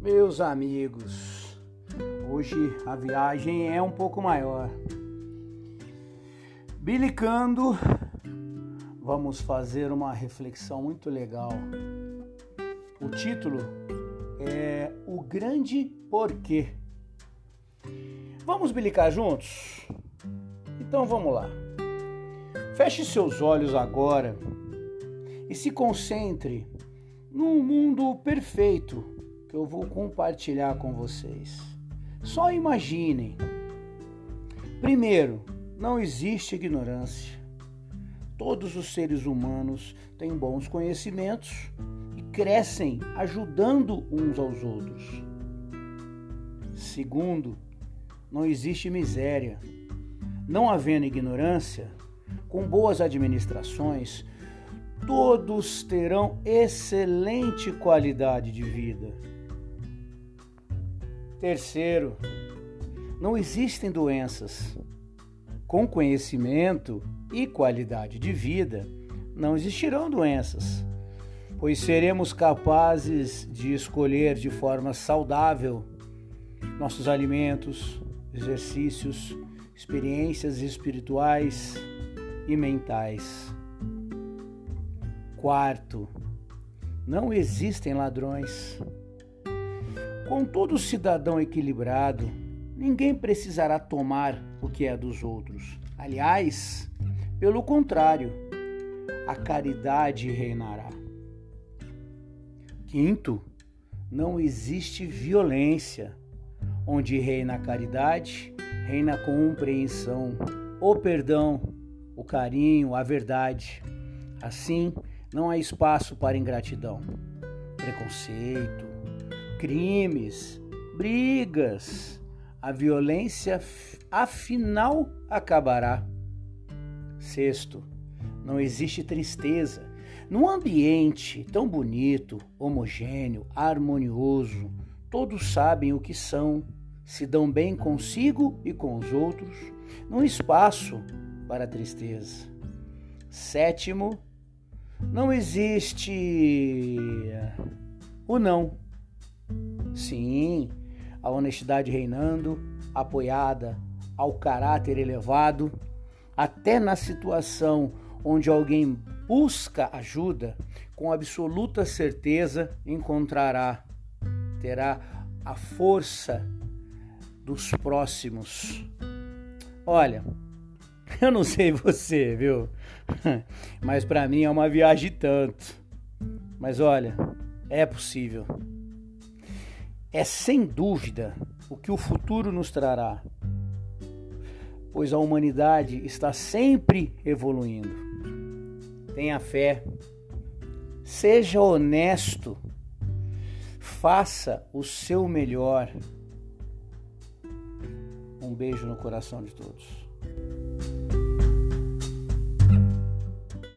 meus amigos. Hoje a viagem é um pouco maior. Bilicando, vamos fazer uma reflexão muito legal. O título é O Grande Porquê. Vamos bilicar juntos? Então vamos lá. Feche seus olhos agora e se concentre num mundo perfeito que eu vou compartilhar com vocês. Só imaginem. Primeiro, não existe ignorância. Todos os seres humanos têm bons conhecimentos e crescem ajudando uns aos outros. Segundo, não existe miséria. Não havendo ignorância, com boas administrações, todos terão excelente qualidade de vida. Terceiro, não existem doenças. Com conhecimento e qualidade de vida, não existirão doenças, pois seremos capazes de escolher de forma saudável nossos alimentos, exercícios, experiências espirituais e mentais. Quarto, não existem ladrões. Com todo cidadão equilibrado, ninguém precisará tomar o que é dos outros. Aliás, pelo contrário, a caridade reinará. Quinto, não existe violência. Onde reina a caridade, reina a compreensão, o perdão, o carinho, a verdade. Assim, não há espaço para ingratidão, preconceito, crimes, brigas. A violência afinal acabará. Sexto, não existe tristeza. Num ambiente tão bonito, homogêneo, harmonioso, todos sabem o que são, se dão bem consigo e com os outros, num espaço para a tristeza. Sétimo, não existe o não. Sim, a honestidade reinando, apoiada ao caráter elevado, até na situação onde alguém busca ajuda, com absoluta certeza encontrará, terá a força dos próximos. Olha, eu não sei você, viu? Mas para mim é uma viagem tanto. Mas olha, é possível. É sem dúvida o que o futuro nos trará, pois a humanidade está sempre evoluindo. Tenha fé, seja honesto, faça o seu melhor. Um beijo no coração de todos.